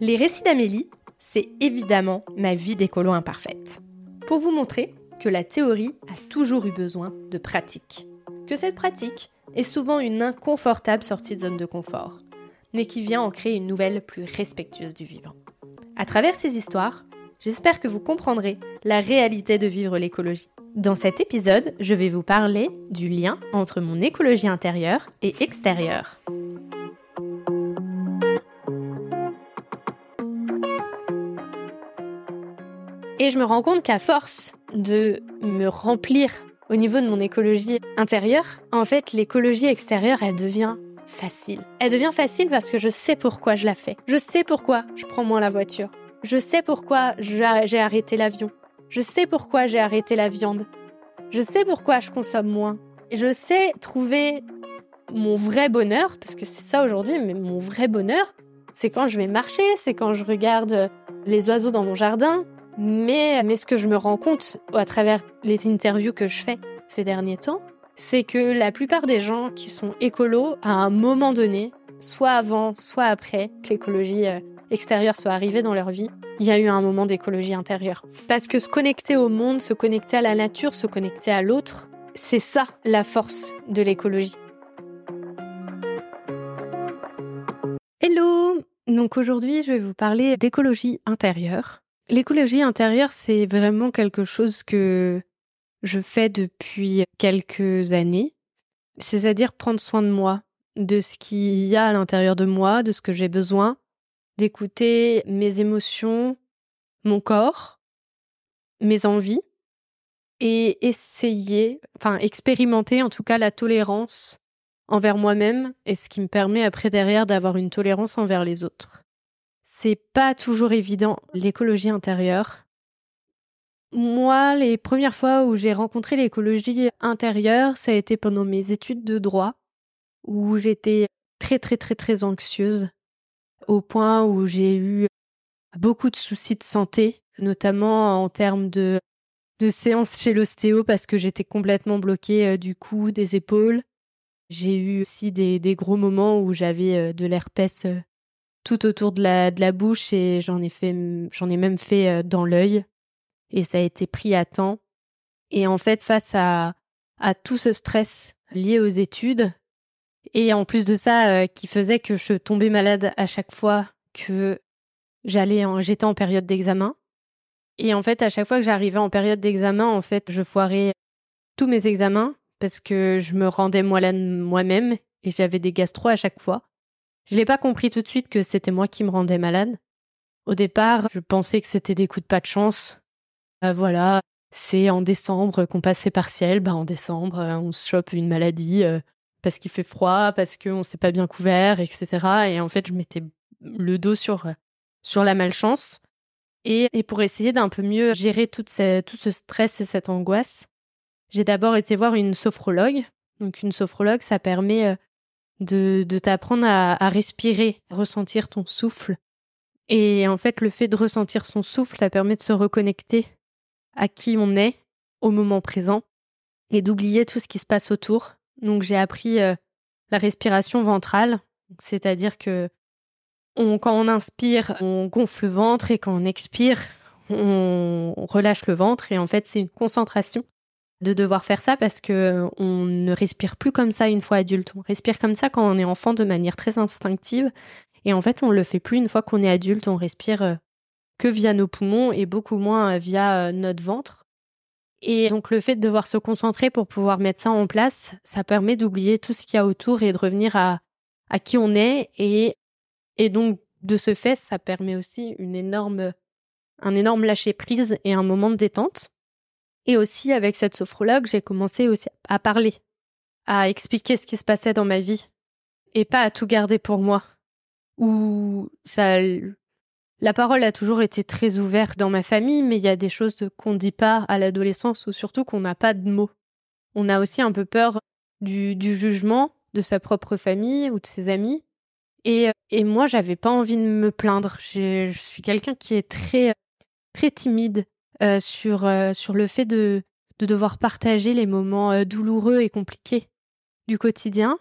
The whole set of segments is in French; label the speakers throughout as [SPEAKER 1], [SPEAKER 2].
[SPEAKER 1] Les récits d'Amélie, c'est évidemment ma vie d'écolo imparfaite. Pour vous montrer que la théorie a toujours eu besoin de pratique. Que cette pratique est souvent une inconfortable sortie de zone de confort, mais qui vient en créer une nouvelle plus respectueuse du vivant. À travers ces histoires, j'espère que vous comprendrez la réalité de vivre l'écologie. Dans cet épisode, je vais vous parler du lien entre mon écologie intérieure et extérieure. Et je me rends compte qu'à force de me remplir au niveau de mon écologie intérieure, en fait, l'écologie extérieure, elle devient facile. Elle devient facile parce que je sais pourquoi je la fais. Je sais pourquoi je prends moins la voiture. Je sais pourquoi j'ai arrêté l'avion. Je sais pourquoi j'ai arrêté la viande. Je sais pourquoi je consomme moins. Je sais trouver mon vrai bonheur, parce que c'est ça aujourd'hui, mais mon vrai bonheur, c'est quand je vais marcher, c'est quand je regarde les oiseaux dans mon jardin, mais, mais ce que je me rends compte à travers les interviews que je fais ces derniers temps, c'est que la plupart des gens qui sont écolos, à un moment donné, soit avant, soit après que l'écologie euh, extérieure soit arrivée dans leur vie, il y a eu un moment d'écologie intérieure. Parce que se connecter au monde, se connecter à la nature, se connecter à l'autre, c'est ça la force de l'écologie. Hello Donc aujourd'hui, je vais vous parler d'écologie intérieure. L'écologie intérieure, c'est vraiment quelque chose que je fais depuis quelques années. C'est-à-dire prendre soin de moi, de ce qu'il y a à l'intérieur de moi, de ce que j'ai besoin, d'écouter mes émotions, mon corps, mes envies, et essayer, enfin expérimenter en tout cas la tolérance envers moi-même, et ce qui me permet après derrière d'avoir une tolérance envers les autres. C'est pas toujours évident, l'écologie intérieure. Moi, les premières fois où j'ai rencontré l'écologie intérieure, ça a été pendant mes études de droit, où j'étais très très très très anxieuse, au point où j'ai eu beaucoup de soucis de santé, notamment en termes de, de séances chez l'ostéo parce que j'étais complètement bloquée euh, du cou, des épaules. J'ai eu aussi des, des gros moments où j'avais euh, de l'herpès euh, tout autour de la, de la bouche et j'en ai fait, j'en ai même fait euh, dans l'œil et ça a été pris à temps. Et en fait, face à, à tout ce stress lié aux études et en plus de ça, euh, qui faisait que je tombais malade à chaque fois que j'allais en, j'étais en période d'examen. Et en fait, à chaque fois que j'arrivais en période d'examen, en fait, je foirais tous mes examens parce que je me rendais moi-même et j'avais des gastro à chaque fois. Je l'ai pas compris tout de suite que c'était moi qui me rendais malade. Au départ, je pensais que c'était des coups de pas de chance. Euh, voilà, c'est en décembre qu'on passe ses partiels. Bah, en décembre, euh, on se chope une maladie euh, parce qu'il fait froid, parce qu'on s'est pas bien couvert, etc. Et en fait, je mettais le dos sur, sur la malchance. Et, pour essayer d'un peu mieux gérer tout ce stress et cette angoisse, j'ai d'abord été voir une sophrologue. Donc une sophrologue, ça permet de, de t'apprendre à, à respirer, ressentir ton souffle. Et en fait, le fait de ressentir son souffle, ça permet de se reconnecter à qui on est au moment présent et d'oublier tout ce qui se passe autour. Donc j'ai appris euh, la respiration ventrale, c'est-à-dire que on, quand on inspire, on gonfle le ventre et quand on expire, on relâche le ventre et en fait c'est une concentration de devoir faire ça parce que on ne respire plus comme ça une fois adulte. On respire comme ça quand on est enfant de manière très instinctive et en fait on le fait plus une fois qu'on est adulte. On respire euh, que via nos poumons et beaucoup moins euh, via euh, notre ventre. Et donc le fait de devoir se concentrer pour pouvoir mettre ça en place, ça permet d'oublier tout ce qu'il y a autour et de revenir à, à qui on est et, et donc de ce fait, ça permet aussi une énorme, un énorme lâcher prise et un moment de détente. Et aussi, avec cette sophrologue, j'ai commencé aussi à parler, à expliquer ce qui se passait dans ma vie, et pas à tout garder pour moi. Ou ça, la parole a toujours été très ouverte dans ma famille, mais il y a des choses qu'on ne dit pas à l'adolescence, ou surtout qu'on n'a pas de mots. On a aussi un peu peur du, du jugement de sa propre famille ou de ses amis. Et, et moi, j'avais pas envie de me plaindre. Je suis quelqu'un qui est très, très timide euh, sur, euh, sur le fait de, de devoir partager les moments euh, douloureux et compliqués du quotidien.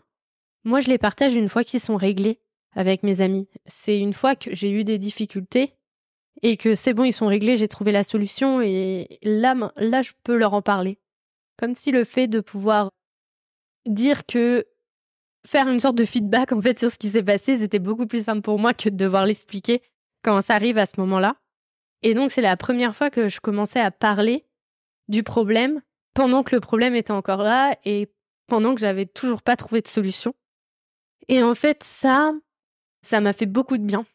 [SPEAKER 1] Moi, je les partage une fois qu'ils sont réglés avec mes amis. C'est une fois que j'ai eu des difficultés et que c'est bon, ils sont réglés, j'ai trouvé la solution et là, là, je peux leur en parler. Comme si le fait de pouvoir dire que faire une sorte de feedback en fait sur ce qui s'est passé, c'était beaucoup plus simple pour moi que de devoir l'expliquer quand ça arrive à ce moment-là. Et donc c'est la première fois que je commençais à parler du problème pendant que le problème était encore là et pendant que j'avais toujours pas trouvé de solution. Et en fait ça, ça m'a fait beaucoup de bien.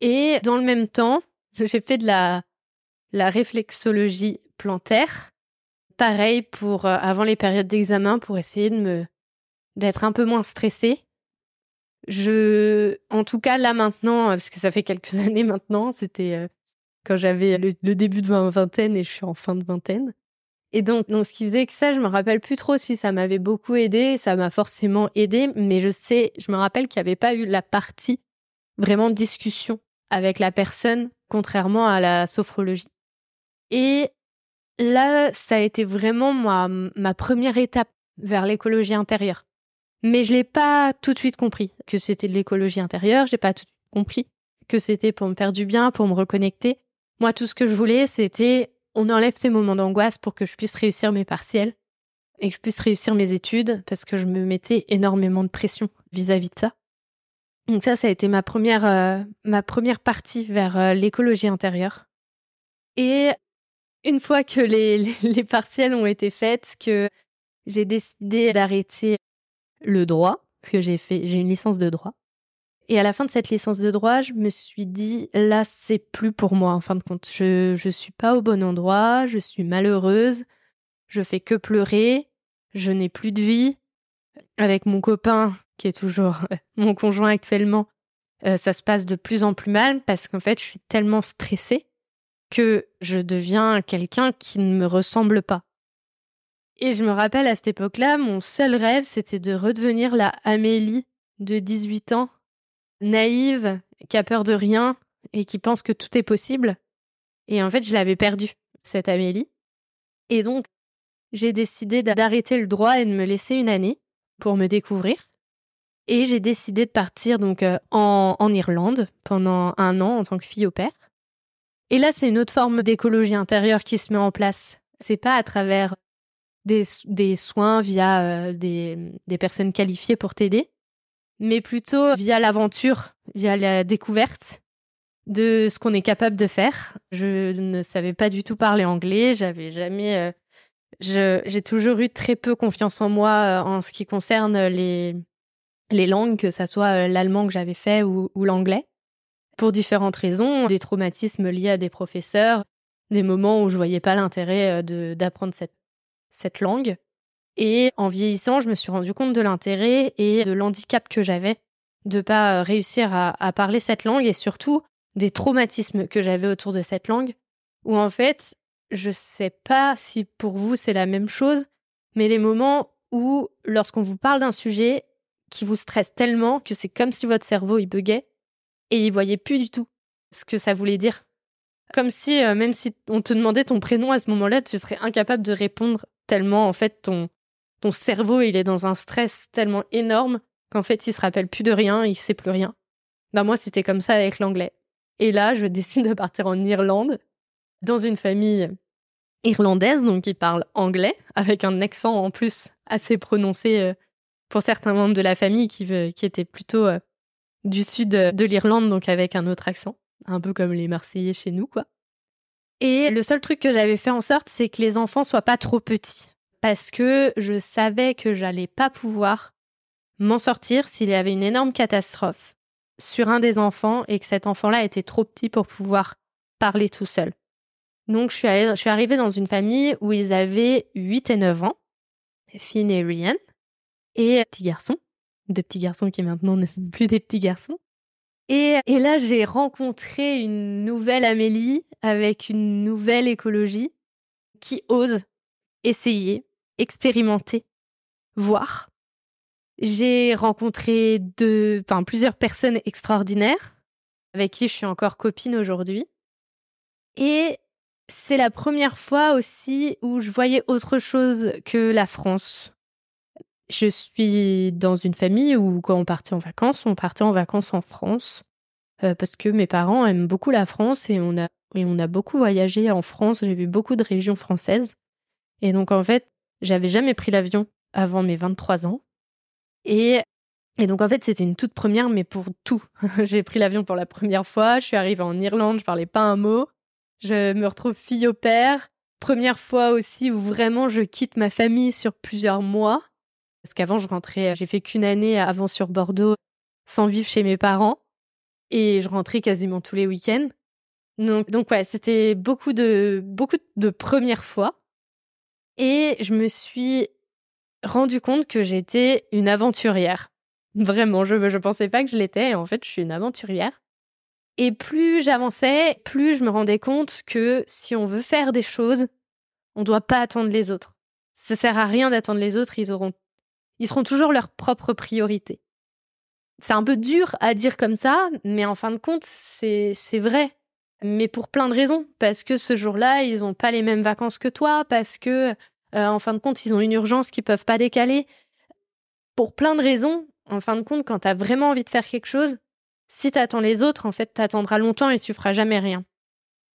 [SPEAKER 1] Et dans le même temps, j'ai fait de la, la réflexologie plantaire. Pareil pour euh, avant les périodes d'examen pour essayer de me d'être un peu moins stressée. Je, en tout cas là maintenant, euh, parce que ça fait quelques années maintenant, c'était euh, quand j'avais le, début de ma vingtaine et je suis en fin de vingtaine. Et donc, donc ce qui faisait que ça, je me rappelle plus trop si ça m'avait beaucoup aidé, ça m'a forcément aidé, mais je sais, je me rappelle qu'il n'y avait pas eu la partie vraiment discussion avec la personne, contrairement à la sophrologie. Et là, ça a été vraiment ma, ma première étape vers l'écologie intérieure. Mais je l'ai pas tout de suite compris que c'était de l'écologie intérieure, j'ai pas tout de suite compris que c'était pour me faire du bien, pour me reconnecter. Moi, tout ce que je voulais, c'était on enlève ces moments d'angoisse pour que je puisse réussir mes partiels et que je puisse réussir mes études parce que je me mettais énormément de pression vis-à-vis de ça. Donc ça, ça a été ma première, euh, ma première partie vers euh, l'écologie intérieure. Et une fois que les, les partiels ont été faits, que j'ai décidé d'arrêter le droit, parce que j'ai fait, j'ai une licence de droit. Et à la fin de cette licence de droit, je me suis dit, là, c'est plus pour moi, en fin de compte. Je, je suis pas au bon endroit, je suis malheureuse, je fais que pleurer, je n'ai plus de vie. Avec mon copain, qui est toujours mon conjoint actuellement, euh, ça se passe de plus en plus mal parce qu'en fait, je suis tellement stressée que je deviens quelqu'un qui ne me ressemble pas. Et je me rappelle à cette époque-là, mon seul rêve, c'était de redevenir la Amélie de 18 ans, naïve, qui a peur de rien et qui pense que tout est possible. Et en fait, je l'avais perdue, cette Amélie. Et donc, j'ai décidé d'arrêter le droit et de me laisser une année pour me découvrir. Et j'ai décidé de partir donc euh, en, en Irlande pendant un an en tant que fille au père. Et là, c'est une autre forme d'écologie intérieure qui se met en place. C'est pas à travers des, soins via euh, des, des personnes qualifiées pour t'aider, mais plutôt via l'aventure, via la découverte de ce qu'on est capable de faire. Je ne savais pas du tout parler anglais, j'avais jamais euh, j'ai toujours eu très peu confiance en moi euh, en ce qui concerne les les langues, que ça soit l'allemand que j'avais fait ou, ou l'anglais, pour différentes raisons, des traumatismes liés à des professeurs, des moments où je voyais pas l'intérêt d'apprendre cette cette langue. Et en vieillissant, je me suis rendu compte de l'intérêt et de l'handicap que j'avais de pas euh, réussir à, parler cette langue et surtout des traumatismes que j'avais autour de cette langue où en fait, je sais pas si pour vous c'est la même chose, mais les moments où lorsqu'on vous parle d'un sujet qui vous stresse tellement que c'est comme si votre cerveau il buguait et il voyait plus du tout ce que ça voulait dire. Comme si, euh, même si on te demandait ton prénom à ce moment-là, tu serais incapable de répondre tellement en fait ton ton cerveau il est dans un stress tellement énorme qu'en fait il se rappelle plus de rien, il sait plus rien. Bah moi c'était comme ça avec l'anglais. Et là je décide de partir en Irlande dans une famille irlandaise donc qui parle anglais avec un accent en plus assez prononcé euh, pour certains membres de la famille qui étaient plutôt euh, du sud de l'Irlande donc avec un autre accent, un peu comme les Marseillais chez nous quoi. Et le seul truc que j'avais fait en sorte, c'est que les enfants soient pas trop petits. Parce que je savais que j'allais pas pouvoir m'en sortir s'il y avait une énorme catastrophe sur un des enfants et que cet enfant-là était trop petit pour pouvoir parler tout seul. Donc je suis, je suis arrivée dans une famille où ils avaient 8 et 9 ans, Finn et Ryan, et petits garçons, deux petits garçons qui maintenant ne sont plus des petits garçons. Et là, j'ai rencontré une nouvelle Amélie avec une nouvelle écologie qui ose essayer, expérimenter, voir. J'ai rencontré deux, enfin, plusieurs personnes extraordinaires avec qui je suis encore copine aujourd'hui. Et c'est la première fois aussi où je voyais autre chose que la France. Je suis dans une famille où quand on partait en vacances, on partait en vacances en France euh, parce que mes parents aiment beaucoup la France et on a et on a beaucoup voyagé en France. J'ai vu beaucoup de régions françaises et donc en fait, j'avais jamais pris l'avion avant mes 23 ans et et donc en fait, c'était une toute première, mais pour tout. j'ai pris l'avion pour la première fois. Je suis arrivée en Irlande, je parlais pas un mot. Je me retrouve fille au père. Première fois aussi où vraiment je quitte ma famille sur plusieurs mois. Parce qu'avant, je rentrais, j'ai fait qu'une année avant sur Bordeaux sans vivre chez mes parents. Et je rentrais quasiment tous les week-ends. Donc, donc ouais, c'était beaucoup de, beaucoup de premières fois. Et je me suis rendu compte que j'étais une aventurière. Vraiment, je ne pensais pas que je l'étais. En fait, je suis une aventurière. Et plus j'avançais, plus je me rendais compte que si on veut faire des choses, on ne doit pas attendre les autres. Ça sert à rien d'attendre les autres, ils auront, ils seront toujours leur propre priorité. C'est un peu dur à dire comme ça, mais en fin de compte, c'est vrai. Mais pour plein de raisons. Parce que ce jour-là, ils n'ont pas les mêmes vacances que toi, parce que, euh, en fin de compte, ils ont une urgence qu'ils peuvent pas décaler. Pour plein de raisons, en fin de compte, quand tu as vraiment envie de faire quelque chose, si tu attends les autres, en fait, tu attendras longtemps et tu feras jamais rien.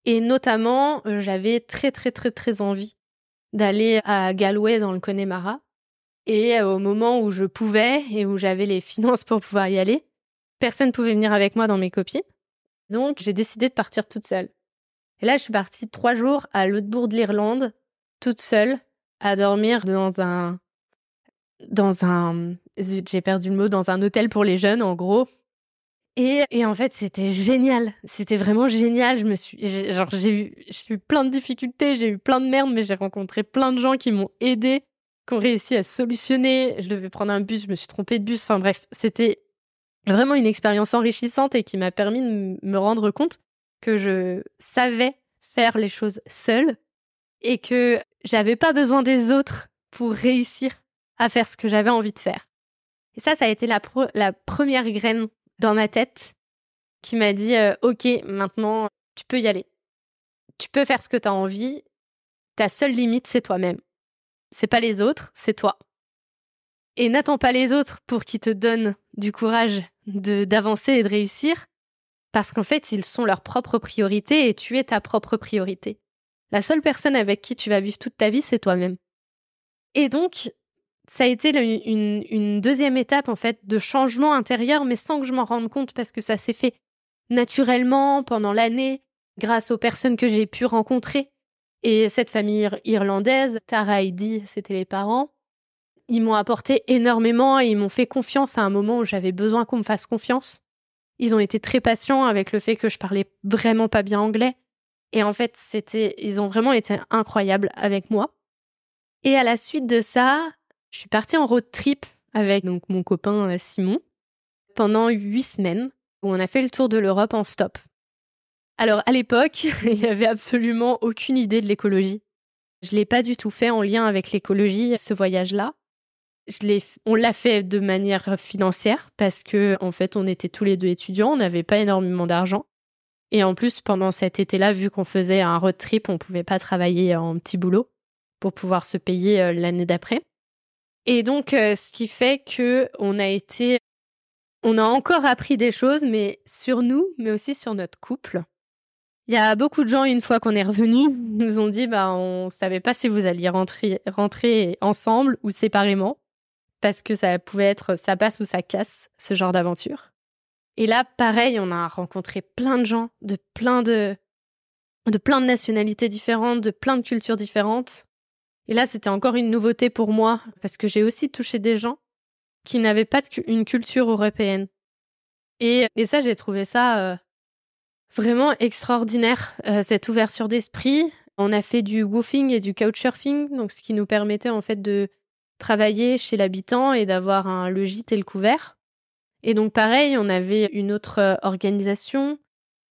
[SPEAKER 1] Et notamment, euh, j'avais très très très très envie d'aller à Galway dans le Connemara. Et euh, au moment où je pouvais et où j'avais les finances pour pouvoir y aller, personne ne pouvait venir avec moi dans mes copines. Donc j'ai décidé de partir toute seule. Et là, je suis partie trois jours à l'autre bout de l'Irlande, toute seule, à dormir dans un dans un j'ai perdu le mot dans un hôtel pour les jeunes en gros. Et, et en fait, c'était génial. C'était vraiment génial. Je me suis, genre, j'ai eu, j'ai eu plein de difficultés, j'ai eu plein de merde, mais j'ai rencontré plein de gens qui m'ont aidé, qui ont réussi à solutionner. Je devais prendre un bus, je me suis trompée de bus. Enfin bref, c'était vraiment une expérience enrichissante et qui m'a permis de me rendre compte que je savais faire les choses seule et que j'avais pas besoin des autres pour réussir à faire ce que j'avais envie de faire. Et ça, ça a été la, première graine dans ma tête qui m'a dit euh, OK, maintenant, tu peux y aller. Tu peux faire ce que tu as envie. Ta seule limite, c'est toi-même. C'est pas les autres, c'est toi. Et n'attends pas les autres pour qu'ils te donnent du courage d'avancer et de réussir, parce qu'en fait, ils sont leur propre priorité et tu es ta propre priorité. La seule personne avec qui tu vas vivre toute ta vie, c'est toi-même. Et donc, ça a été une, deuxième étape en fait de changement intérieur, mais sans que je m'en rende compte parce que ça s'est fait naturellement pendant l'année grâce aux personnes que j'ai pu rencontrer. Et cette famille irlandaise, Tara et Dee, c'était les parents, ils m'ont apporté énormément et ils m'ont fait confiance à un moment où j'avais besoin qu'on me fasse confiance. Ils ont été très patients avec le fait que je parlais vraiment pas bien anglais. Et en fait, c'était, ils ont vraiment été incroyables avec moi. Et à la suite de ça, je suis partie en road trip avec donc mon copain euh, Simon pendant huit semaines où on a fait le tour de l'Europe en stop. Alors à l'époque, il n'y avait absolument aucune idée de l'écologie. Je l'ai pas du tout fait en lien avec l'écologie ce voyage-là. On l'a fait de manière financière parce que en fait on était tous les deux étudiants, on n'avait pas énormément d'argent. Et en plus pendant cet été-là, vu qu'on faisait un road trip, on pouvait pas travailler en petit boulot pour pouvoir se payer euh, l'année d'après. Et donc, euh, ce qui fait que on a été, on a encore appris des choses, mais sur nous, mais aussi sur notre couple. Il y a beaucoup de gens, une fois qu'on est revenu, nous ont dit, bah, on savait pas si vous alliez rentrer ensemble ou séparément, parce que ça pouvait être, ça passe ou ça casse, ce genre d'aventure. Et là, pareil, on a rencontré plein de gens de plein de, de plein de nationalités différentes, de plein de cultures différentes. Et là, c'était encore une nouveauté pour moi, parce que j'ai aussi touché des gens qui n'avaient pas une culture européenne. Et, et ça, j'ai trouvé ça euh, vraiment extraordinaire, euh, cette ouverture d'esprit. On a fait du woofing et du couchsurfing, donc ce qui nous permettait en fait de travailler chez l'habitant et d'avoir un, le gîte et le couvert. Et donc pareil, on avait une autre euh, organisation,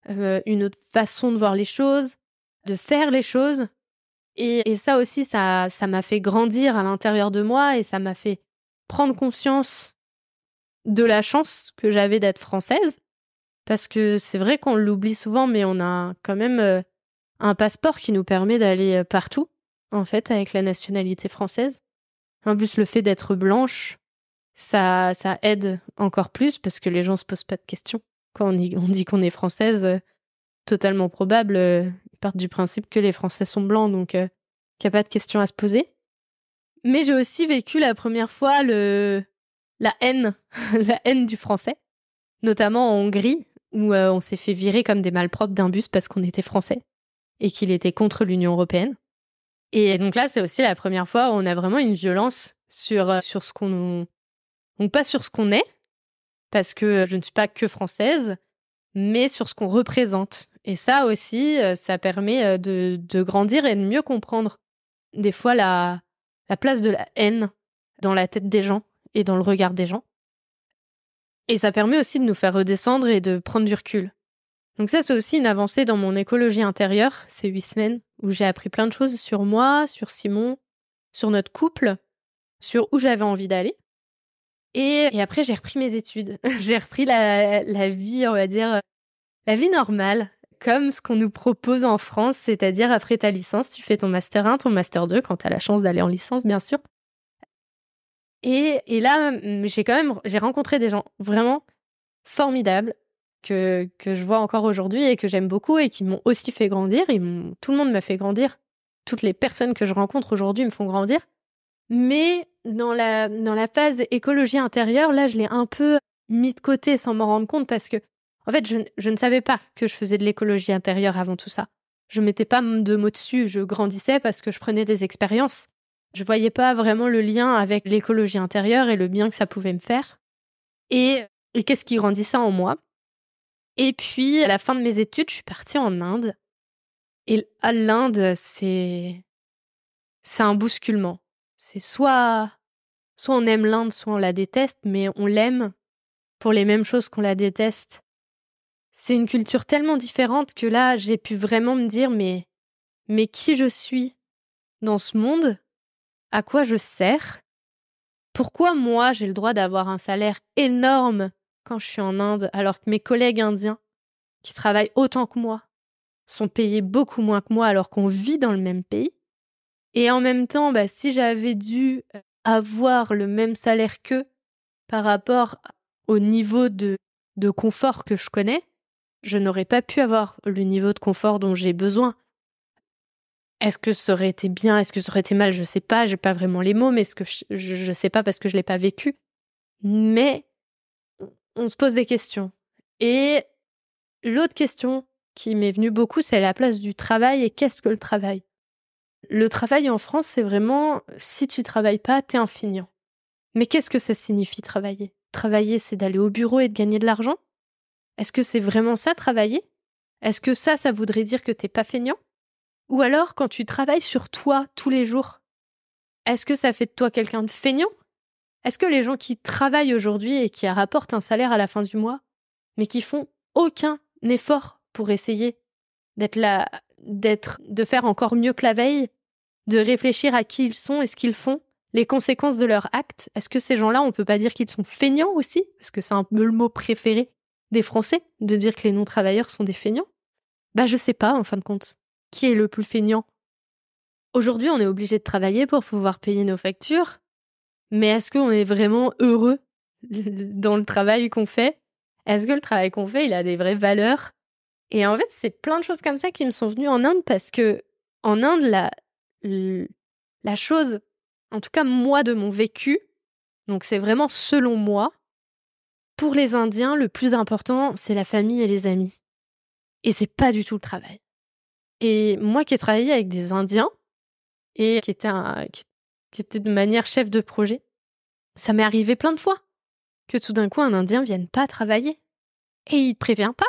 [SPEAKER 1] une autre façon de voir les choses, de faire les choses. Et, ça aussi, ça, ça m'a fait grandir à l'intérieur de moi et ça m'a fait prendre conscience de la chance que j'avais d'être française. Parce que c'est vrai qu'on l'oublie souvent, mais on a quand même euh, un passeport qui nous permet d'aller euh, partout, en fait, avec la nationalité française. En plus, le fait d'être blanche, ça, ça aide encore plus parce que les gens se posent pas de questions. Quand on, dit qu'on est française, euh, totalement probable, euh, ils partent du principe que les Français sont blancs, donc euh, qu'il n'y a pas de questions à se poser. Mais j'ai aussi vécu la première fois la haine, la haine du français, notamment en Hongrie, où on s'est fait virer comme des malpropres d'un bus parce qu'on était français et qu'il était contre l'Union européenne. Et donc là, c'est aussi la première fois où on a vraiment une violence sur, sur ce qu'on donc pas sur ce qu'on est, parce que je ne suis pas que française, mais sur ce qu'on représente. Et ça aussi, euh, ça permet euh, de, de, grandir et de mieux comprendre des fois la, la place de la haine dans la tête des gens et dans le regard des gens. Et ça permet aussi de nous faire redescendre et de prendre du recul. Donc ça, c'est aussi une avancée dans mon écologie intérieure, ces huit semaines, où j'ai appris plein de choses sur moi, sur Simon, sur notre couple, sur où j'avais envie d'aller. Et, après, j'ai repris mes études. j'ai repris la, vie, on va dire, la vie normale, comme ce qu'on nous propose en France, c'est-à-dire après ta licence, tu fais ton master 1, ton master 2, quand tu as la chance d'aller en licence, bien sûr. Et, et là, j'ai quand même, j'ai rencontré des gens vraiment formidables que, que je vois encore aujourd'hui et que j'aime beaucoup et qui m'ont aussi fait grandir. Ils tout le monde m'a fait grandir. Toutes les personnes que je rencontre aujourd'hui me font grandir. Mais dans la, dans la phase écologie intérieure, là, je l'ai un peu mis de côté sans m'en rendre compte parce que, en fait, je, je ne savais pas que je faisais de l'écologie intérieure avant tout ça. Je mettais pas de mots dessus, je grandissais parce que je prenais des expériences. Je voyais pas vraiment le lien avec l'écologie intérieure et le bien que ça pouvait me faire. Et, et qu'est-ce qui grandissait en moi? Et puis, à la fin de mes études, je suis partie en Inde. Et à l'Inde, c'est, c'est un bousculement. C'est soit, soit on aime l'Inde, soit on la déteste, mais on l'aime pour les mêmes choses qu'on la déteste. C'est une culture tellement différente que là, j'ai pu vraiment me dire, mais, mais qui je suis dans ce monde? À quoi je sers? Pourquoi moi j'ai le droit d'avoir un salaire énorme quand je suis en Inde alors que mes collègues indiens, qui travaillent autant que moi, sont payés beaucoup moins que moi alors qu'on vit dans le même pays? Et en même temps, bah, si j'avais dû euh, avoir le même salaire qu'eux par rapport au niveau de, de confort que je connais, je n'aurais pas pu avoir le niveau de confort dont j'ai besoin. Est-ce que ça aurait été bien, est-ce que ça aurait été mal, je sais pas, j'ai pas vraiment les mots, mais ce que je, ne sais pas parce que je l'ai pas vécu. Mais on se pose des questions. Et l'autre question qui m'est venue beaucoup, c'est la place du travail et qu'est-ce que le travail? Le travail en France, c'est vraiment si tu travailles pas, t'es un feignant. Mais qu'est-ce que ça signifie travailler? Travailler, c'est d'aller au bureau et de gagner de l'argent? Est-ce que c'est vraiment ça, travailler? Est-ce que ça, ça voudrait dire que t'es pas feignant Ou alors, quand tu travailles sur toi tous les jours, est-ce que ça fait de toi quelqu'un de feignant Est-ce que les gens qui travaillent aujourd'hui et qui rapportent un salaire à la fin du mois, mais qui font aucun effort pour essayer d'être là, d'être, de faire encore mieux que la veille, de réfléchir à qui ils sont et ce qu'ils font, les conséquences de leurs actes. Est-ce que ces gens-là, on peut pas dire qu'ils sont feignants aussi? Parce que c'est un peu le mot préféré des Français, de dire que les non-travailleurs sont des feignants. Bah, je sais pas, en fin de compte. Qui est le plus feignant? Aujourd'hui, on est obligé de travailler pour pouvoir payer nos factures. Mais est-ce qu'on est vraiment heureux dans le travail qu'on fait? Est-ce que le travail qu'on fait, il a des vraies valeurs? Et en fait, c'est plein de choses comme ça qui me sont venues en Inde parce que en Inde, la, la chose, en tout cas moi de mon vécu, donc c'est vraiment selon moi, pour les Indiens, le plus important, c'est la famille et les amis. Et c'est pas du tout le travail. Et moi qui ai travaillé avec des Indiens et qui était, qui était de manière chef de projet, ça m'est arrivé plein de fois que tout d'un coup un Indien vienne pas travailler. Et il te prévient pas.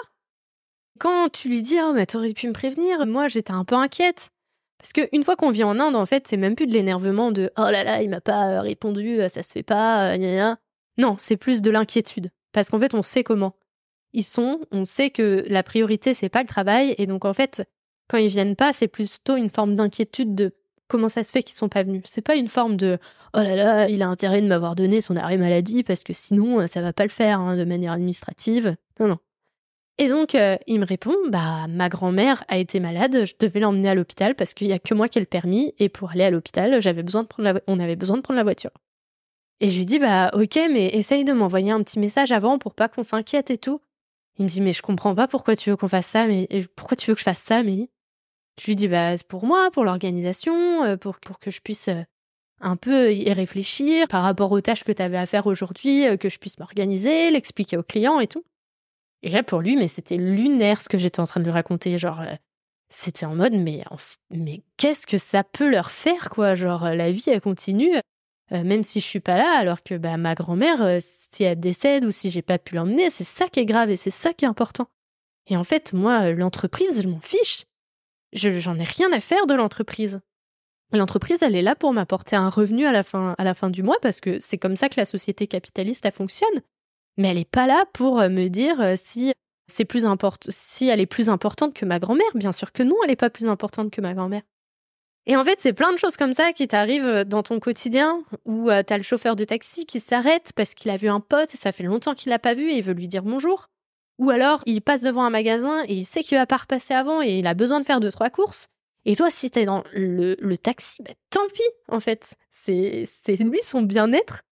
[SPEAKER 1] Quand tu lui dis oh mais t'aurais pu me prévenir, moi j'étais un peu inquiète. Parce qu'une fois qu'on vit en Inde, en fait, c'est même plus de l'énervement de oh là là, il m'a pas euh, répondu, euh, ça se fait pas, euh, Non, c'est plus de l'inquiétude. Parce qu'en fait, on sait comment. Ils sont, on sait que la priorité, c'est pas le travail, et donc en fait, quand ils viennent pas, c'est plutôt une forme d'inquiétude de comment ça se fait qu'ils sont pas venus. C'est pas une forme de oh là là, il a intérêt de m'avoir donné son arrêt maladie parce que sinon ça va pas le faire hein, de manière administrative. Non, non. Et donc, euh, il me répond, bah, ma grand-mère a été malade, je devais l'emmener à l'hôpital parce qu'il y a que moi qui ai le permis, et pour aller à l'hôpital, j'avais besoin de prendre la, on avait besoin de prendre la voiture. Et je lui dis, bah, ok, mais essaye de m'envoyer un petit message avant pour pas qu'on s'inquiète et tout. Il me dit, mais je comprends pas pourquoi tu veux qu'on fasse ça, mais pourquoi tu veux que je fasse ça, mais Je lui dis, bah, c'est pour moi, pour l'organisation, euh, pour, pour que je puisse euh, un peu y réfléchir par rapport aux tâches que tu avais à faire aujourd'hui, que je puisse m'organiser, l'expliquer aux clients et tout. Et là, pour lui, mais c'était lunaire ce que j'étais en train de lui raconter. Genre, euh, c'était en mode, mais, mais qu'est-ce que ça peut leur faire, quoi? Genre, euh, la vie, elle continue, euh, même si je suis pas là, alors que bah, ma grand-mère, si elle décède ou si j'ai pas pu l'emmener, c'est ça qui est grave et c'est ça qui est important. Et en fait, moi, l'entreprise, je m'en fiche. Je, j'en ai rien à faire de l'entreprise. L'entreprise, elle est là pour m'apporter un revenu à la fin, du mois parce que c'est comme ça que la société capitaliste, elle fonctionne mais elle n'est pas là pour euh, me dire euh, si c'est plus important, si elle est plus importante que ma grand-mère. Bien sûr que non, elle n'est pas plus importante que ma grand-mère. Et en fait, c'est plein de choses comme ça qui t'arrivent euh, dans ton quotidien, où t'as le chauffeur de taxi qui s'arrête parce qu'il a vu un pote et ça fait longtemps qu'il l'a pas vu et il veut lui dire bonjour. Ou alors, il passe devant un magasin et il sait qu'il va pas repasser avant et il a besoin de faire deux, trois courses. Et toi, si t'es dans le, taxi, bah, tant pis, en fait. C'est lui son bien-être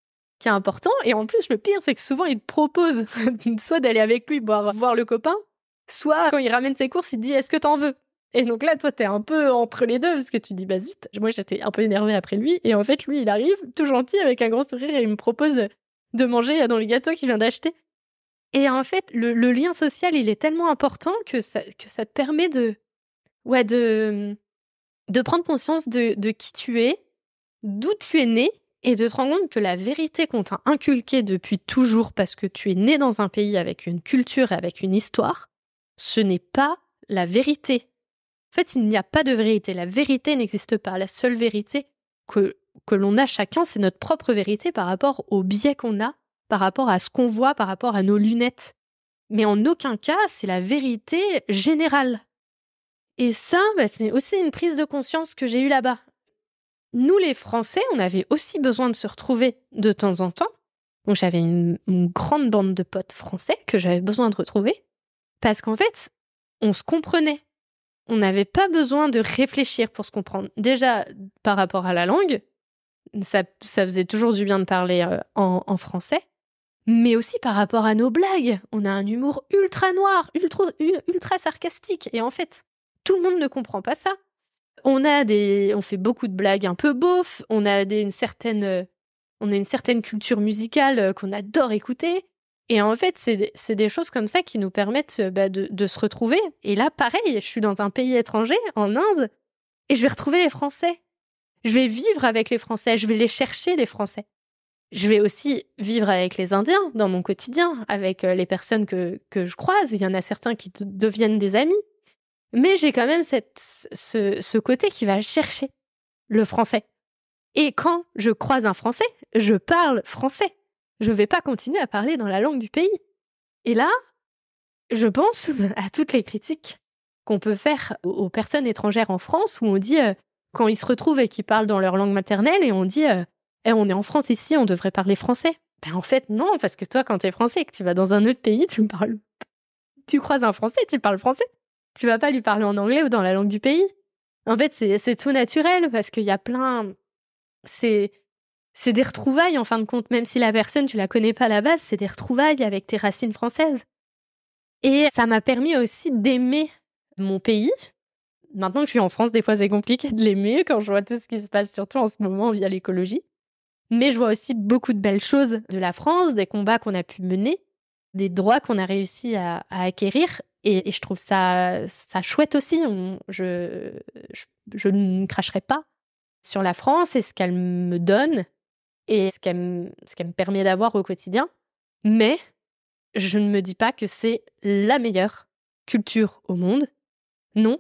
[SPEAKER 1] qui est important. Et en plus, le pire, c'est que souvent, il te propose soit d'aller avec lui boire, voir le copain, soit quand il ramène ses courses, il dit Est-ce que t'en veux? Et donc là, toi, t'es un peu entre les deux parce que tu dis Bah zut, moi j'étais un peu énervée après lui. Et en fait, lui, il arrive tout gentil avec un grand sourire et il me propose de manger dans les gâteaux qu'il vient d'acheter. Et en fait, le, lien social, il est tellement important que ça, te permet de, prendre conscience de, de qui tu es, d'où tu es né et de te rendre compte que la vérité qu'on t'a inculquée depuis toujours parce que tu es né dans un pays avec une culture et avec une histoire, ce n'est pas la vérité. En fait, il n'y a pas de vérité. La vérité n'existe pas. La seule vérité que, que l'on a chacun, c'est notre propre vérité par rapport au biais qu'on a, par rapport à ce qu'on voit, par rapport à nos lunettes. Mais en aucun cas, c'est la vérité générale. Et ça, bah, c'est aussi une prise de conscience que j'ai eue là-bas nous les Français, on avait aussi besoin de se retrouver de temps en temps. J'avais une, grande bande de potes français que j'avais besoin de retrouver. Parce qu'en fait, on se comprenait. On n'avait pas besoin de réfléchir pour se comprendre. Déjà, par rapport à la langue, ça, faisait toujours du bien de parler euh, en, français. Mais aussi par rapport à nos blagues. On a un humour ultra noir, ultra, sarcastique. Et en fait, tout le monde ne comprend pas ça. On a des, on fait beaucoup de blagues un peu beauf. On a des, une certaine, euh, on a une certaine culture musicale euh, qu'on adore écouter. Et en fait, c'est des choses comme ça qui nous permettent euh, bah, de, de, se retrouver. Et là, pareil, je suis dans un pays étranger, en Inde, et je vais retrouver les Français. Je vais vivre avec les Français, je vais les chercher, les Français. Je vais aussi vivre avec les Indiens dans mon quotidien, avec les personnes que, que je croise. Il y en a certains qui deviennent des amis. Mais j'ai quand même cette, ce, ce côté qui va chercher le français. Et quand je croise un français, je parle français. Je ne vais pas continuer à parler dans la langue du pays. Et là, je pense à toutes les critiques qu'on peut faire aux personnes étrangères en France où on dit, euh, quand ils se retrouvent et qu'ils parlent dans leur langue maternelle, et on dit, euh, eh, on est en France ici, on devrait parler français. Ben en fait, non, parce que toi, quand tu es français et que tu vas dans un autre pays, tu parles. Tu croises un français, tu parles français. Tu vas pas lui parler en anglais ou dans la langue du pays. En fait, c'est tout naturel parce qu'il y a plein. C'est c'est des retrouvailles en fin de compte, même si la personne tu la connais pas à la base, c'est des retrouvailles avec tes racines françaises. Et ça m'a permis aussi d'aimer mon pays. Maintenant que je suis en France, des fois c'est compliqué de l'aimer quand je vois tout ce qui se passe, surtout en ce moment via l'écologie. Mais je vois aussi beaucoup de belles choses de la France, des combats qu'on a pu mener, des droits qu'on a réussi à acquérir. Et, je trouve ça, ça chouette aussi. je, ne cracherai pas sur la France et ce qu'elle me donne et ce qu'elle me permet d'avoir au quotidien. Mais je ne me dis pas que c'est la meilleure culture au monde. Non,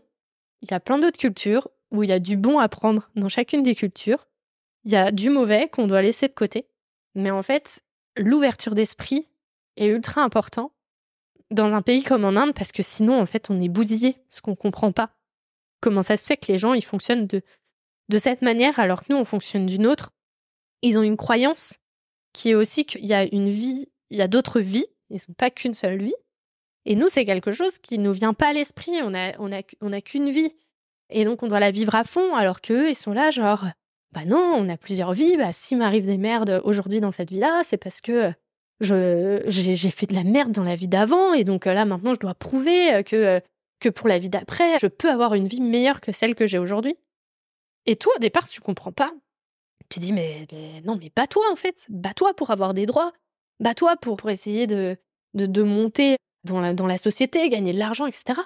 [SPEAKER 1] il y a plein d'autres cultures où il y a du bon à prendre dans chacune des cultures. Il y a du mauvais qu'on doit laisser de côté. Mais en fait, l'ouverture d'esprit est ultra important dans un pays comme en Inde parce que sinon, en fait, on est bousillé, ce qu'on comprend pas. Comment ça se fait que les gens, ils fonctionnent de, de cette manière alors que nous, on fonctionne d'une autre? Ils ont une croyance qui est aussi qu'il y a une vie, il y a d'autres vies, ils n'ont pas qu'une seule vie. Et nous, c'est quelque chose qui nous vient pas à l'esprit. On a, on a, on qu'une vie. Et donc, on doit la vivre à fond, alors qu'eux, ils sont là, genre, bah non, on a plusieurs vies. Bah, s'il m'arrive des merdes aujourd'hui dans cette vie-là, c'est parce que je, j'ai, fait de la merde dans la vie d'avant. Et donc, là, maintenant, je dois prouver que, que pour la vie d'après, je peux avoir une vie meilleure que celle que j'ai aujourd'hui. Et toi, au départ, tu comprends pas. Tu dis, mais, non, mais bats-toi, en fait. Bats-toi pour avoir des droits. Bats-toi pour, pour essayer de, de, de monter dans la, dans la société, gagner de l'argent, etc.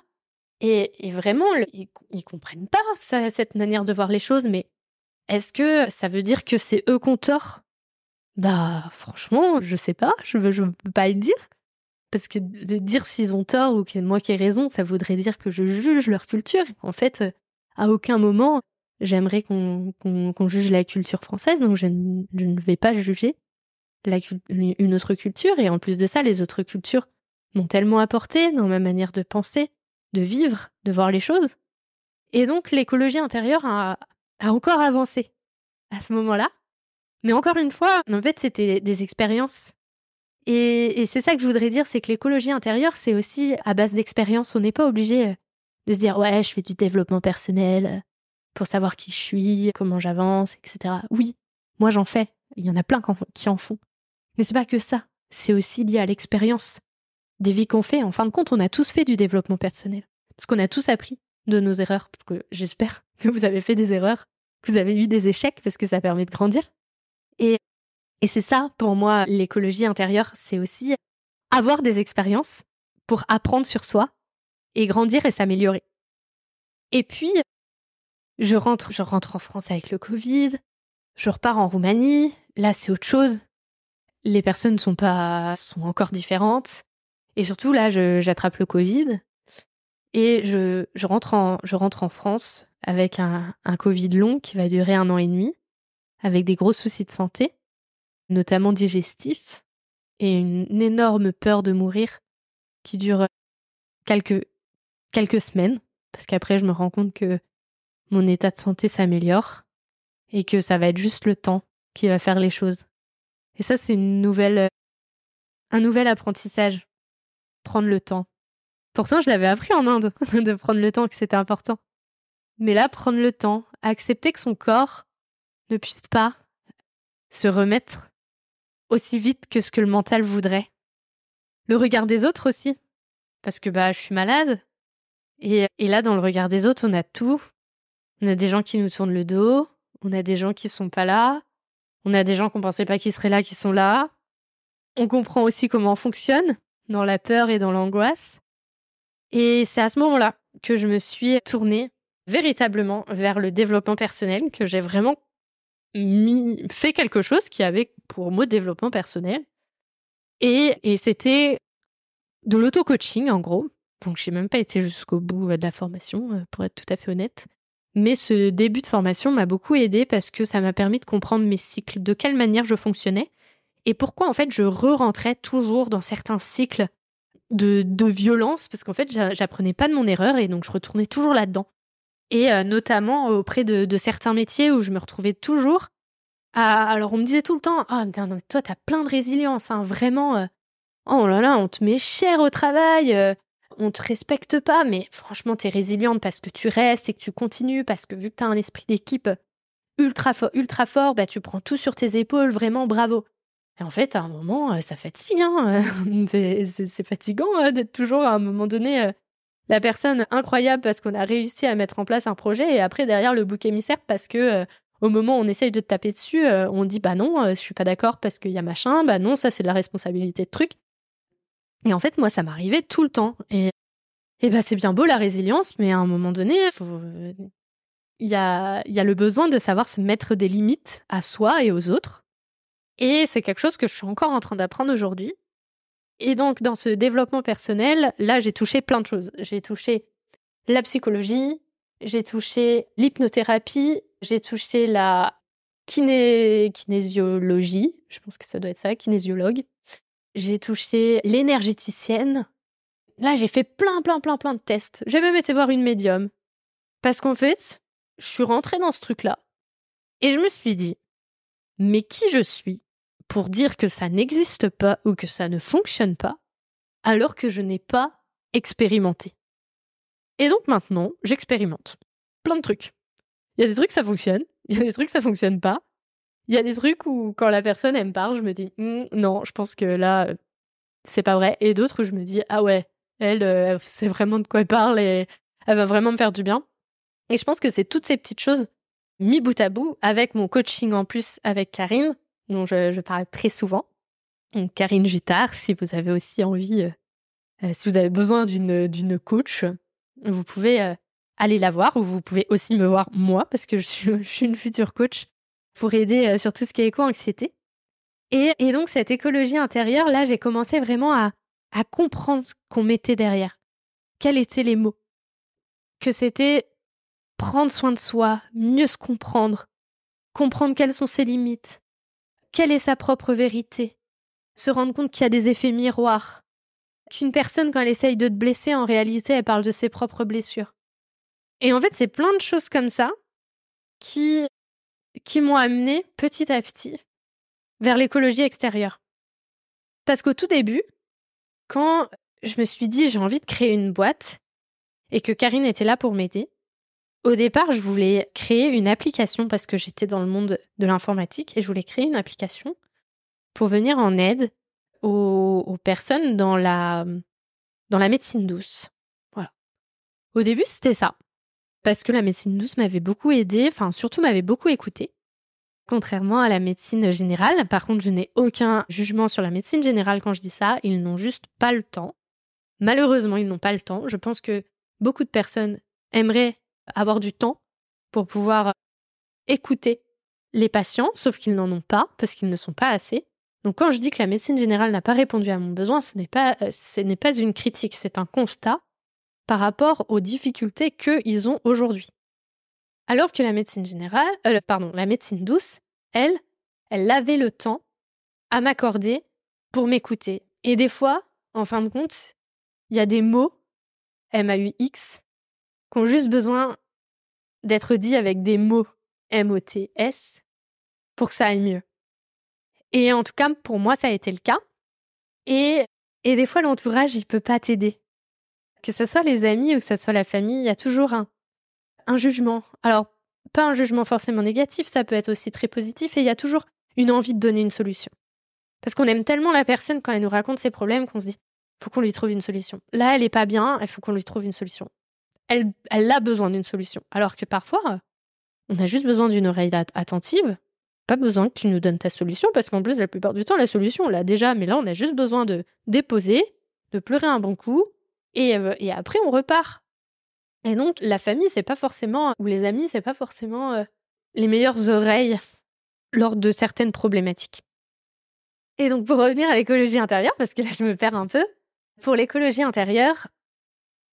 [SPEAKER 1] Et, vraiment, ils, ils comprennent pas cette manière de voir les choses, mais est-ce que ça veut dire que c'est eux qu'on tort Bah, franchement, je sais pas, je veux, je peux pas le dire. Parce que de dire s'ils ont tort ou que moi qui ai raison, ça voudrait dire que je juge leur culture. En fait, à aucun moment, j'aimerais qu'on juge la culture française, donc je, je ne vais pas juger la, une autre culture. Et en plus de ça, les autres cultures m'ont tellement apporté dans ma manière de penser, de vivre, de voir les choses. Et donc l'écologie intérieure a, encore avancé à ce moment-là. Mais encore une fois, en fait, c'était des expériences. Et, c'est ça que je voudrais dire, c'est que l'écologie intérieure, c'est aussi à base d'expérience. On n'est pas obligé euh, de se dire, ouais, je fais du développement personnel euh, pour savoir qui je suis, comment j'avance, etc. Oui, moi j'en fais. Il y en a plein qui en font. Mais c'est pas que ça. C'est aussi lié à l'expérience des vies qu'on fait. En fin de compte, on a tous fait du développement personnel. Parce qu'on a tous appris de nos erreurs. J'espère que vous avez fait des erreurs, vous avez eu des échecs, parce que ça permet de grandir. Et, et c'est ça, pour moi, l'écologie intérieure, c'est aussi avoir des expériences pour apprendre sur soi et grandir et s'améliorer. Et puis, je rentre, je rentre en France avec le Covid, je repars en Roumanie, là c'est autre chose. Les personnes sont pas, sont encore différentes. Et surtout, là, j'attrape le Covid et je, rentre en, France avec un, Covid long qui va durer un an et demi, avec des gros soucis de santé, notamment digestifs, et une, énorme peur de mourir qui dure quelques, quelques semaines, parce qu'après, je me rends compte que mon état de santé s'améliore et que ça va être juste le temps qui va faire les choses. Et ça, c'est une nouvelle, un nouvel apprentissage prendre le temps. Pourtant, je l'avais appris en Inde de prendre le temps, que c'était important. Mais là, prendre le temps, accepter que son corps ne puisse pas se remettre aussi vite que ce que le mental voudrait. Le regard des autres aussi, parce que bah je suis malade. Et, et là, dans le regard des autres, on a tout. On a des gens qui nous tournent le dos, on a des gens qui sont pas là, on a des gens qu'on pensait pas qu'ils seraient là qui sont là. On comprend aussi comment on fonctionne dans la peur et dans l'angoisse. Et c'est à ce moment-là que je me suis tournée véritablement vers le développement personnel, que j'ai vraiment mis, fait quelque chose qui avait pour mot développement personnel. Et, et c'était de l'auto-coaching, en gros. Donc, j'ai même pas été jusqu'au bout de la formation, euh, pour être tout à fait honnête. Mais ce début de formation m'a beaucoup aidé parce que ça m'a permis de comprendre mes cycles, de quelle manière je fonctionnais et pourquoi en fait je re-rentrais toujours dans certains cycles de, violence, parce qu'en fait j'apprenais pas de mon erreur et donc je retournais toujours là-dedans. Et euh, notamment auprès de, certains métiers où je me retrouvais toujours. Alors on me disait tout le temps, ah oh, toi t'as plein de résilience, hein, vraiment, euh, oh là là, on te met cher au travail, euh, on te respecte pas, mais franchement t'es résiliente parce que tu restes et que tu continues, parce que vu que t'as un esprit d'équipe ultra, ultra fort, bah tu prends tout sur tes épaules, vraiment bravo. Et en fait, à un moment, euh, ça fatigue. Hein c'est fatigant hein, d'être toujours à un moment donné euh, la personne incroyable parce qu'on a réussi à mettre en place un projet et après derrière le bouc émissaire parce que euh, au moment où on essaye de te taper dessus, on dit bah non, je suis pas d'accord parce qu'il y a machin, bah non, ça c'est de la responsabilité de truc. Et en fait, moi, ça m'arrivait tout le temps. Et, bah c'est bien beau la résilience, mais à un moment donné, il y a le besoin de savoir se mettre des limites à soi et aux autres et c'est quelque chose que je suis encore en train d'apprendre aujourd'hui. Et donc, dans ce développement personnel, là, j'ai touché plein de choses. J'ai touché la psychologie, j'ai touché l'hypnothérapie, j'ai touché la kiné... kinésiologie, je pense que ça doit être ça, kinésiologue. J'ai touché l'énergéticienne. Là, j'ai fait plein, plein, plein, plein de tests. J'ai même été voir une médium. Parce qu'en fait, je suis rentrée dans ce truc-là. Et je me suis dit, mais qui je suis? Pour dire que ça n'existe pas ou que ça ne fonctionne pas, alors que je n'ai pas expérimenter. Et donc maintenant, j'expérimente plein de trucs. Il y a des trucs, ça fonctionne. Il y a des trucs, ça fonctionne pas. Il y a des trucs où, quand la personne, elle me parle, je me dis, «Hmm, non, je pense que là, euh, c'est pas vrai. Et d'autres où je me dis, ah ouais, elle, euh, c'est vraiment de quoi elle parle et elle va vraiment me faire du bien. Et je pense que c'est toutes ces petites choses mis bout à bout avec mon coaching en plus avec Karine, dont je, parle très souvent. Donc, Karine Jutard, si vous avez aussi envie, euh, si vous avez besoin d'une, coach, vous pouvez aller la voir ou vous pouvez aussi me voir moi parce que je suis, une future coach pour aider euh, sur tout ce qui est éco-anxiété. Et, et, donc cette écologie intérieure, là, j'ai commencé vraiment à, à comprendre ce qu'on mettait derrière. Quels étaient les mots? Que c'était prendre soin de soi, mieux se comprendre, comprendre quelles sont ses limites, quelle est sa propre vérité, se rendre compte qu'il y a des effets miroirs, qu'une personne, quand elle essaye de te blesser, en réalité, elle parle de ses propres blessures. Et en fait, c'est plein de choses comme ça qui, qui m'ont amené petit à petit vers l'écologie extérieure. Parce qu'au tout début, quand je me suis dit j'ai envie de créer une boîte et que Karine était là pour m'aider, au départ, je voulais créer une application parce que j'étais dans le monde de l'informatique et je voulais créer une application pour venir en aide aux, personnes dans la, dans la médecine douce. Voilà. Au début, c'était ça parce que la médecine douce m'avait beaucoup aidé, enfin surtout m'avait beaucoup écouté. Contrairement à la médecine générale, par contre, je n'ai aucun jugement sur la médecine générale quand je dis ça, ils n'ont juste pas le temps. Malheureusement, ils n'ont pas le temps. Je pense que beaucoup de personnes aimeraient avoir du temps pour pouvoir écouter les patients, sauf qu'ils n'en ont pas parce qu'ils ne sont pas assez. Donc quand je dis que la médecine générale n'a pas répondu à mon besoin, ce n'est pas, euh, ce n'est pas une critique, c'est un constat par rapport aux difficultés qu'ils ont aujourd'hui. Alors que la médecine générale, euh, pardon, la médecine douce, elle, elle avait le temps à m'accorder pour m'écouter. Et des fois, en fin de compte, il y a des mots, M-A-U-X, qui ont juste besoin d'être dits avec des mots M-O-T-S pour que ça aille mieux. Et en tout cas, pour moi, ça a été le cas. Et, et des fois, l'entourage, il peut pas t'aider que ce soit les amis ou que ce soit la famille, il y a toujours un, un jugement. Alors, pas un jugement forcément négatif, ça peut être aussi très positif, et il y a toujours une envie de donner une solution. Parce qu'on aime tellement la personne quand elle nous raconte ses problèmes qu'on se dit, faut qu'on lui trouve une solution. Là, elle est pas bien, il faut qu'on lui trouve une solution. Elle, a besoin d'une solution. Alors que parfois, on a juste besoin d'une oreille attentive. Pas besoin que tu nous donnes ta solution, parce qu'en plus, la plupart du temps, la solution, on l'a déjà, mais là, on a juste besoin de déposer, de pleurer un bon coup, euh, et, après, on repart. Et donc, la famille, c'est pas forcément, ou les amis, c'est pas forcément euh, les meilleures oreilles lors de certaines problématiques. Et donc, pour revenir à l'écologie intérieure, parce que là, je me perds un peu, pour l'écologie intérieure,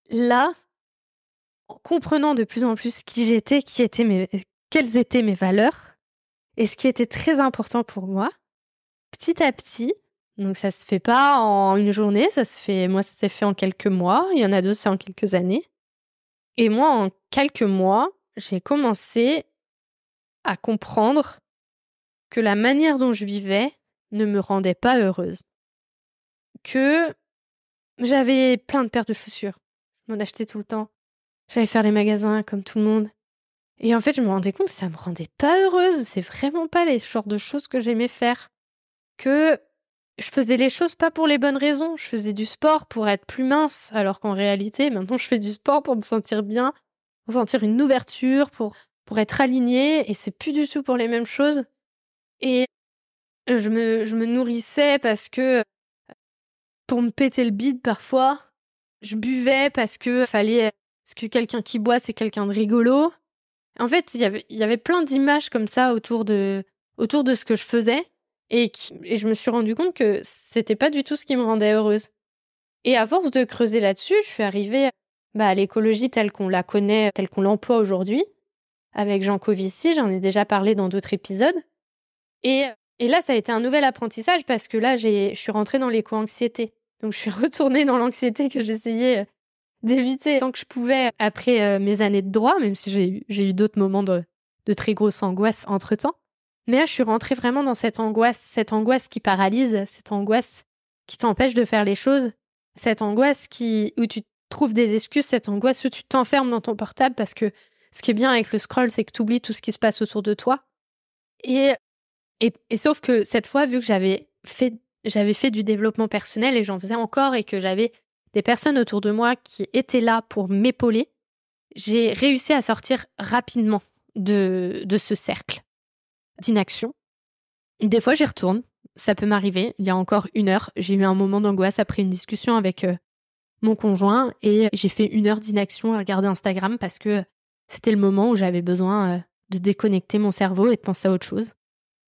[SPEAKER 1] là, comprenant de plus en plus qui j'étais, qui étaient mes, quelles étaient mes valeurs, et ce qui était très important pour moi, petit à petit, donc ça se fait pas en une journée, ça se fait moi ça s'est fait en quelques mois, il y en a d'autres c'est en quelques années. Et moi en quelques mois, j'ai commencé à comprendre que la manière dont je vivais ne me rendait pas heureuse. Que j'avais plein de paires de chaussures. Je m'en achetais tout le temps. J'allais faire les magasins comme tout le monde. Et en fait, je me rendais compte que ça me rendait pas heureuse. C'est vraiment pas les genres de choses que j'aimais faire. Que je faisais les choses pas pour les bonnes raisons. Je faisais du sport pour être plus mince, alors qu'en réalité, maintenant, je fais du sport pour me sentir bien, pour sentir une ouverture, pour, pour être alignée, et c'est plus du tout pour les mêmes choses. Et je me, je me nourrissais parce que, pour me péter le bide parfois, je buvais parce que fallait, parce que quelqu'un qui boit, c'est quelqu'un de rigolo. En fait, il y avait, plein d'images comme ça autour de, autour de ce que je faisais. Et, je me suis rendu compte que c'était pas du tout ce qui me rendait heureuse. Et à force de creuser là-dessus, je suis arrivée bah, à l'écologie telle qu'on la connaît, telle qu'on l'emploie aujourd'hui. Avec Jean Covici, j'en ai déjà parlé dans d'autres épisodes. Et, et là, ça a été un nouvel apprentissage parce que là, je suis rentrée dans l'éco-anxiété. Donc, je suis retournée dans l'anxiété que j'essayais d'éviter tant que je pouvais après euh, mes années de droit, même si j'ai eu d'autres moments de, de très grosse angoisse entre-temps. Mais là, je suis rentrée vraiment dans cette angoisse, cette angoisse qui paralyse, cette angoisse qui t'empêche de faire les choses, cette angoisse qui, où tu, trouves des excuses, cette angoisse, soit tu t'enfermes dans ton portable parce que ce qui est bien avec le scroll, c'est que tu oublies tout ce qui se passe autour de toi. Et, et, et sauf que cette fois, vu que j'avais fait, j'avais fait du développement personnel et j'en faisais encore et que j'avais des personnes autour de moi qui étaient là pour m'épauler, j'ai réussi à sortir rapidement de, de ce cercle d'inaction. Des fois, j'y retourne. Ça peut m'arriver. Il y a encore une heure, j'ai eu un moment d'angoisse après une discussion avec euh, mon conjoint et j'ai fait une heure d'inaction à regarder Instagram parce que c'était le moment où j'avais besoin euh, de déconnecter mon cerveau et de penser à autre chose.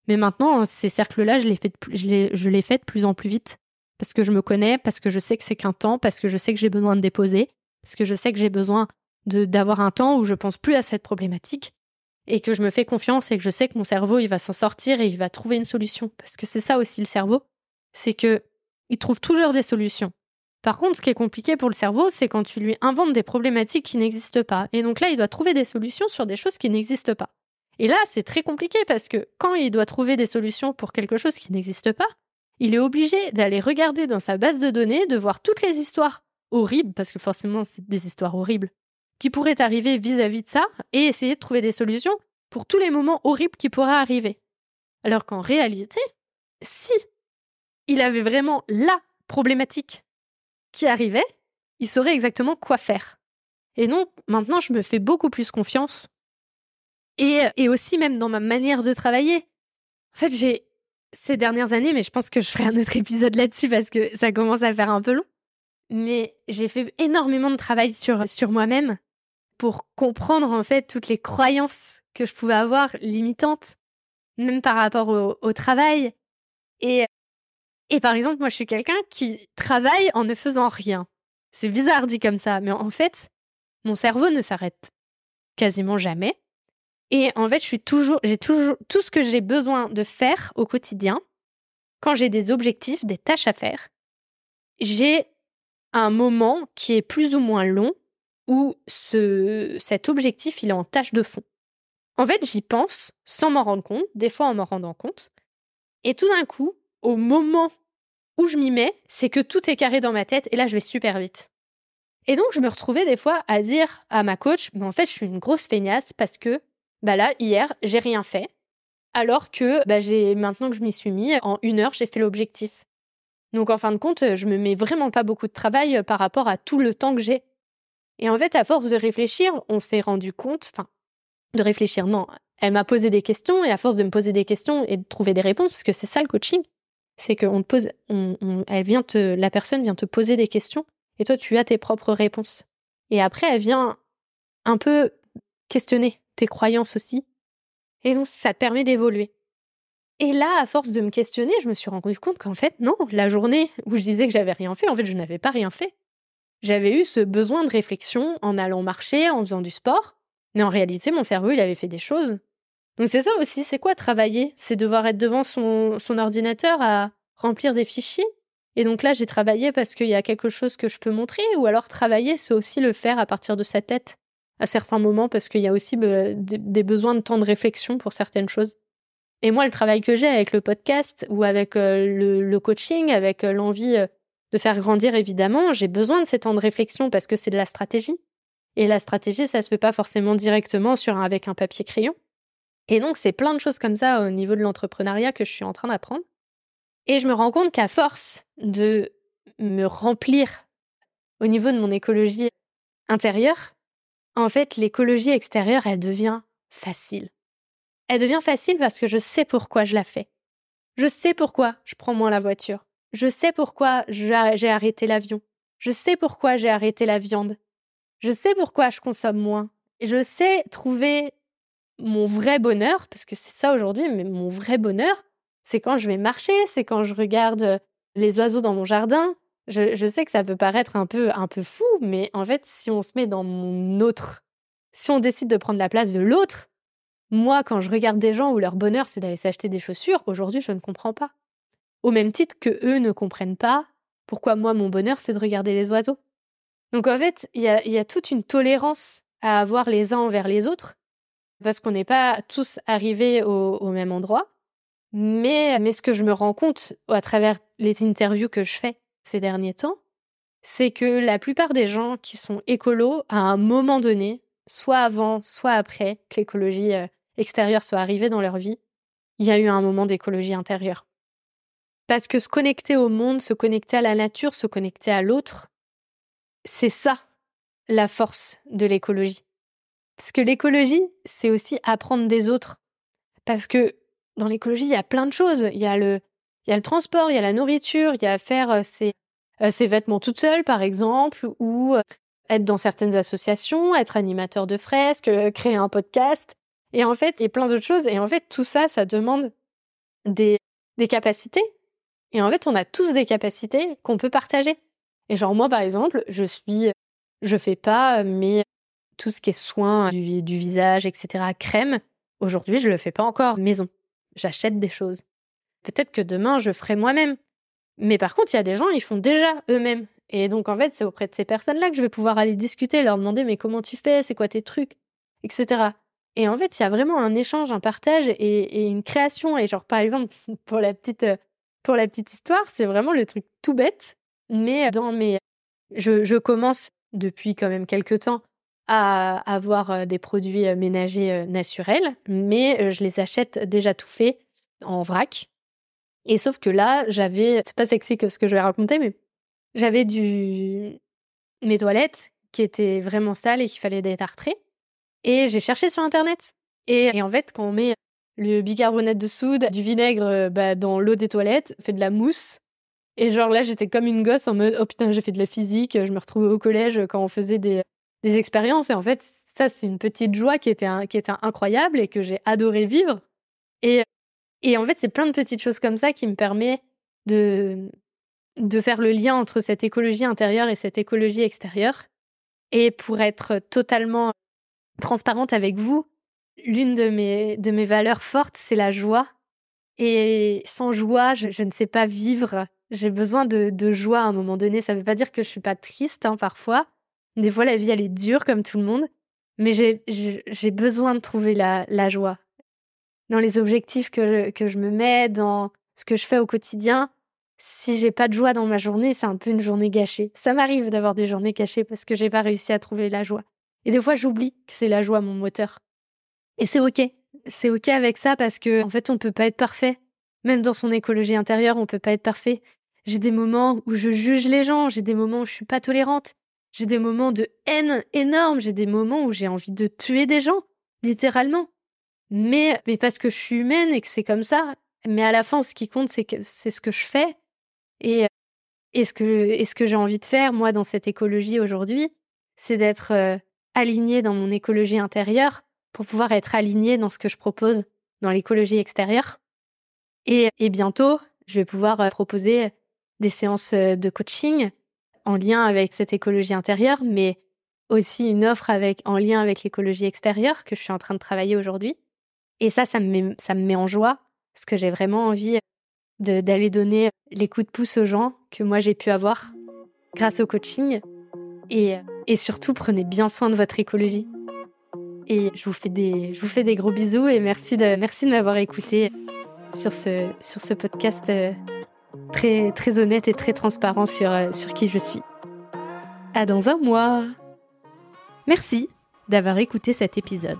[SPEAKER 1] Mais maintenant, ces cercles-là, je les fais je les fais de plus en plus vite parce que je me connais, parce que je sais que c'est qu'un temps, parce que je sais que j'ai besoin de déposer, parce que je sais que j'ai besoin d'avoir un temps où je pense plus à cette problématique et que je me fais confiance et que je sais que mon cerveau il va s'en sortir et il va trouver une solution parce que c'est ça aussi le cerveau, c'est que il trouve toujours des solutions. Par contre, ce qui est compliqué pour le cerveau, c'est quand tu lui inventes des problématiques qui n'existent pas. Et donc là, il doit trouver des solutions sur des choses qui n'existent pas. Et là, c'est très compliqué parce que quand il doit trouver des solutions pour quelque chose qui n'existe pas, il est obligé d'aller regarder dans sa base de données, de voir toutes les histoires horribles, parce que forcément, c'est des histoires horribles, qui pourraient arriver vis-à-vis de ça, et essayer de trouver des solutions pour tous les moments horribles qui pourraient arriver. Alors qu'en réalité, si il avait vraiment la problématique qui arrivait, il saurait exactement quoi faire. Et donc, maintenant, je me fais beaucoup plus confiance. Et, et aussi, même dans ma manière de travailler. En fait, j'ai, ces dernières années, mais je pense que je ferai un autre épisode là-dessus parce que ça commence à faire un peu long. Mais j'ai fait énormément de travail sur, sur moi-même pour comprendre en fait toutes les croyances que je pouvais avoir limitantes, même par rapport au, travail. Et, et par exemple, moi je suis quelqu'un qui travaille en ne faisant rien. C'est bizarre dit comme ça, mais en fait, mon cerveau ne s'arrête quasiment jamais. Et en fait, je suis toujours, j'ai toujours tout ce que j'ai besoin de faire au quotidien. Quand j'ai des objectifs, des tâches à faire, j'ai un moment qui est plus ou moins long où ce, cet objectif, il est en tâche de fond. En fait, j'y pense sans m'en rendre compte, des fois en m'en rendant compte. Et tout d'un coup, au moment où je m'y mets, c'est que tout est carré dans ma tête et là, je vais super vite. Et donc, je me retrouvais des fois à dire à ma coach, mais en fait, je suis une grosse feignasse parce que bah là, hier, j'ai rien fait. Alors que bah, j'ai maintenant que je m'y suis mis, en une heure, j'ai fait l'objectif. Donc en fin de compte, je me mets vraiment pas beaucoup de travail euh, par rapport à tout le temps que j'ai. Et en fait, à force de réfléchir, on s'est rendu compte, enfin, de réfléchir, non, elle m'a posé des questions et à force de me poser des questions et de trouver des réponses, parce que c'est ça le coaching, c'est qu'on te pose, elle vient te, la personne vient te poser des questions et toi tu as tes propres réponses. Et après, elle vient un peu questionner tes croyances aussi. Et donc, ça te permet d'évoluer. Et là, à force de me questionner, je me suis rendu compte qu'en fait, non, la journée où je disais que j'avais rien fait, en fait, je n'avais pas rien fait. J'avais eu ce besoin de réflexion en allant marcher, en faisant du sport, mais en réalité, mon cerveau, il avait fait des choses. Donc c'est ça aussi, c'est quoi travailler? C'est devoir être devant son, son ordinateur à remplir des fichiers? Et donc là, j'ai travaillé parce qu'il y a quelque chose que je peux montrer, ou alors travailler, c'est aussi le faire à partir de sa tête à certains moments parce qu'il y a aussi des besoins de temps de réflexion pour certaines choses. Et moi, le travail que j'ai avec le podcast ou avec euh, le, coaching, avec euh, l'envie euh, de faire grandir, évidemment, j'ai besoin de ces temps de réflexion parce que c'est de la stratégie. Et la stratégie, ça se fait pas forcément directement sur avec un papier crayon. Et donc, c'est plein de choses comme ça au niveau de l'entrepreneuriat que je suis en train d'apprendre. Et je me rends compte qu'à force de me remplir au niveau de mon écologie intérieure, en fait, l'écologie extérieure, elle devient facile. Elle devient facile parce que je sais pourquoi je la fais. Je sais pourquoi je prends moins la voiture. Je sais pourquoi j'ai arrêté l'avion. Je sais pourquoi j'ai arrêté la viande. Je sais pourquoi je consomme moins. Je sais trouver mon vrai bonheur, parce que c'est ça aujourd'hui, mais mon vrai bonheur, c'est quand je vais marcher, c'est quand je regarde les oiseaux dans mon jardin, je, sais que ça peut paraître un peu, un peu fou, mais en fait, si on se met dans mon autre, si on décide de prendre la place de l'autre, moi, quand je regarde des gens où leur bonheur c'est d'aller s'acheter des chaussures, aujourd'hui, je ne comprends pas. Au même titre que eux ne comprennent pas pourquoi moi, mon bonheur, c'est de regarder les oiseaux. Donc en fait, il y a, toute une tolérance à avoir les uns envers les autres, parce qu'on n'est pas tous arrivés au, même endroit. Mais, mais ce que je me rends compte à travers les interviews que je fais, ces derniers temps, c'est que la plupart des gens qui sont écolos, à un moment donné, soit avant, soit après que l'écologie euh, extérieure soit arrivée dans leur vie, il y a eu un moment d'écologie intérieure. Parce que se connecter au monde, se connecter à la nature, se connecter à l'autre, c'est ça la force de l'écologie. Parce que l'écologie, c'est aussi apprendre des autres. Parce que dans l'écologie, il y a plein de choses. Il y a le, il y a le transport, il y a la nourriture, il y a faire euh, ses, euh, ses vêtements toute seule, par exemple, ou euh, être dans certaines associations, être animateur de fresques, créer un podcast. Et en fait, il y a plein d'autres choses. Et en fait, tout ça, ça demande des, capacités. Et en fait, on a tous des capacités qu'on peut partager. Et genre, moi, par exemple, je suis, je fais pas, mais tout ce qui est soins du, du visage, etc., crème, aujourd'hui, je le fais pas encore maison. J'achète des choses. Peut-être que demain, je ferai moi-même. Mais par contre, il y a des gens, ils font déjà eux-mêmes. Et donc, en fait, c'est auprès de ces personnes-là que je vais pouvoir aller discuter, leur demander, mais comment tu fais, c'est quoi tes trucs, etc. Et en fait, il y a vraiment un échange, un partage et, une création. Et genre, par exemple, pour la petite, euh, pour la petite histoire, c'est vraiment le truc tout bête. Mais dans mes, je, je commence depuis quand même quelques temps à avoir euh, des produits euh, ménagers naturels, mais je les achète déjà tout faits en vrac. Et sauf que là, j'avais, c'est pas sexy que ce que je vais raconter, mais j'avais mes toilettes qui étaient vraiment sales et qu'il fallait détartrer. Et j'ai cherché sur internet. Et, en fait, quand on met le bicarbonate de soude, du vinaigre euh, bah, dans l'eau des toilettes, fait de la mousse. Et genre là, j'étais comme une gosse en mode oh putain, j'ai fait de la physique. Je me retrouvais au collège quand on faisait des, des expériences. Et en fait, ça, c'est une petite joie qui était, qui était incroyable et que j'ai adoré vivre. Et et en fait, c'est plein de petites choses comme ça qui me permet de, de faire le lien entre cette écologie intérieure et cette écologie extérieure. Et pour être totalement transparente avec vous, l'une de mes, de mes valeurs fortes, c'est la joie. Et sans joie, je, ne sais pas vivre. J'ai besoin de, de, joie à un moment donné. Ça ne veut pas dire que je suis pas triste hein, parfois. Des fois, la vie, elle est dure comme tout le monde. Mais j'ai besoin de trouver la, la joie dans les objectifs que je, que je me mets, dans ce que je fais au quotidien, si j'ai pas de joie dans ma journée, c'est un peu une journée gâchée. Ça m'arrive d'avoir des journées gâchées parce que j'ai pas réussi à trouver la joie. Et des fois, j'oublie que c'est la joie mon moteur. Et c'est ok. C'est ok avec ça parce que, en fait, on peut pas être parfait. Même dans son écologie intérieure, on peut pas être parfait. J'ai des moments où je juge les gens, j'ai des moments où je suis pas tolérante, j'ai des moments de haine énorme, j'ai des moments où j'ai envie de tuer des gens, littéralement mais, parce que je suis humaine et que c'est comme ça. Mais à la fin, ce qui compte, c'est ce que je fais et, et ce que, j'ai envie de faire, moi, dans cette écologie aujourd'hui, c'est d'être euh, alignée dans mon écologie intérieure pour pouvoir être alignée dans ce que je propose dans l'écologie extérieure. Et, bientôt, je vais pouvoir euh, proposer des séances euh, de coaching en lien avec cette écologie intérieure, mais aussi une offre en lien avec l'écologie extérieure que je suis en train de travailler aujourd'hui. Et ça, ça me met, ça me met en joie, parce que j'ai vraiment envie d'aller donner les coups de pouce aux gens que moi j'ai pu avoir grâce au coaching. Et, et surtout, prenez bien soin de votre écologie. Et je vous fais des, je vous fais des gros bisous et merci de, merci de m'avoir écouté sur ce, sur ce podcast euh, très, très honnête et très transparent sur, euh, sur qui je suis. À dans un mois! Merci d'avoir écouté cet épisode.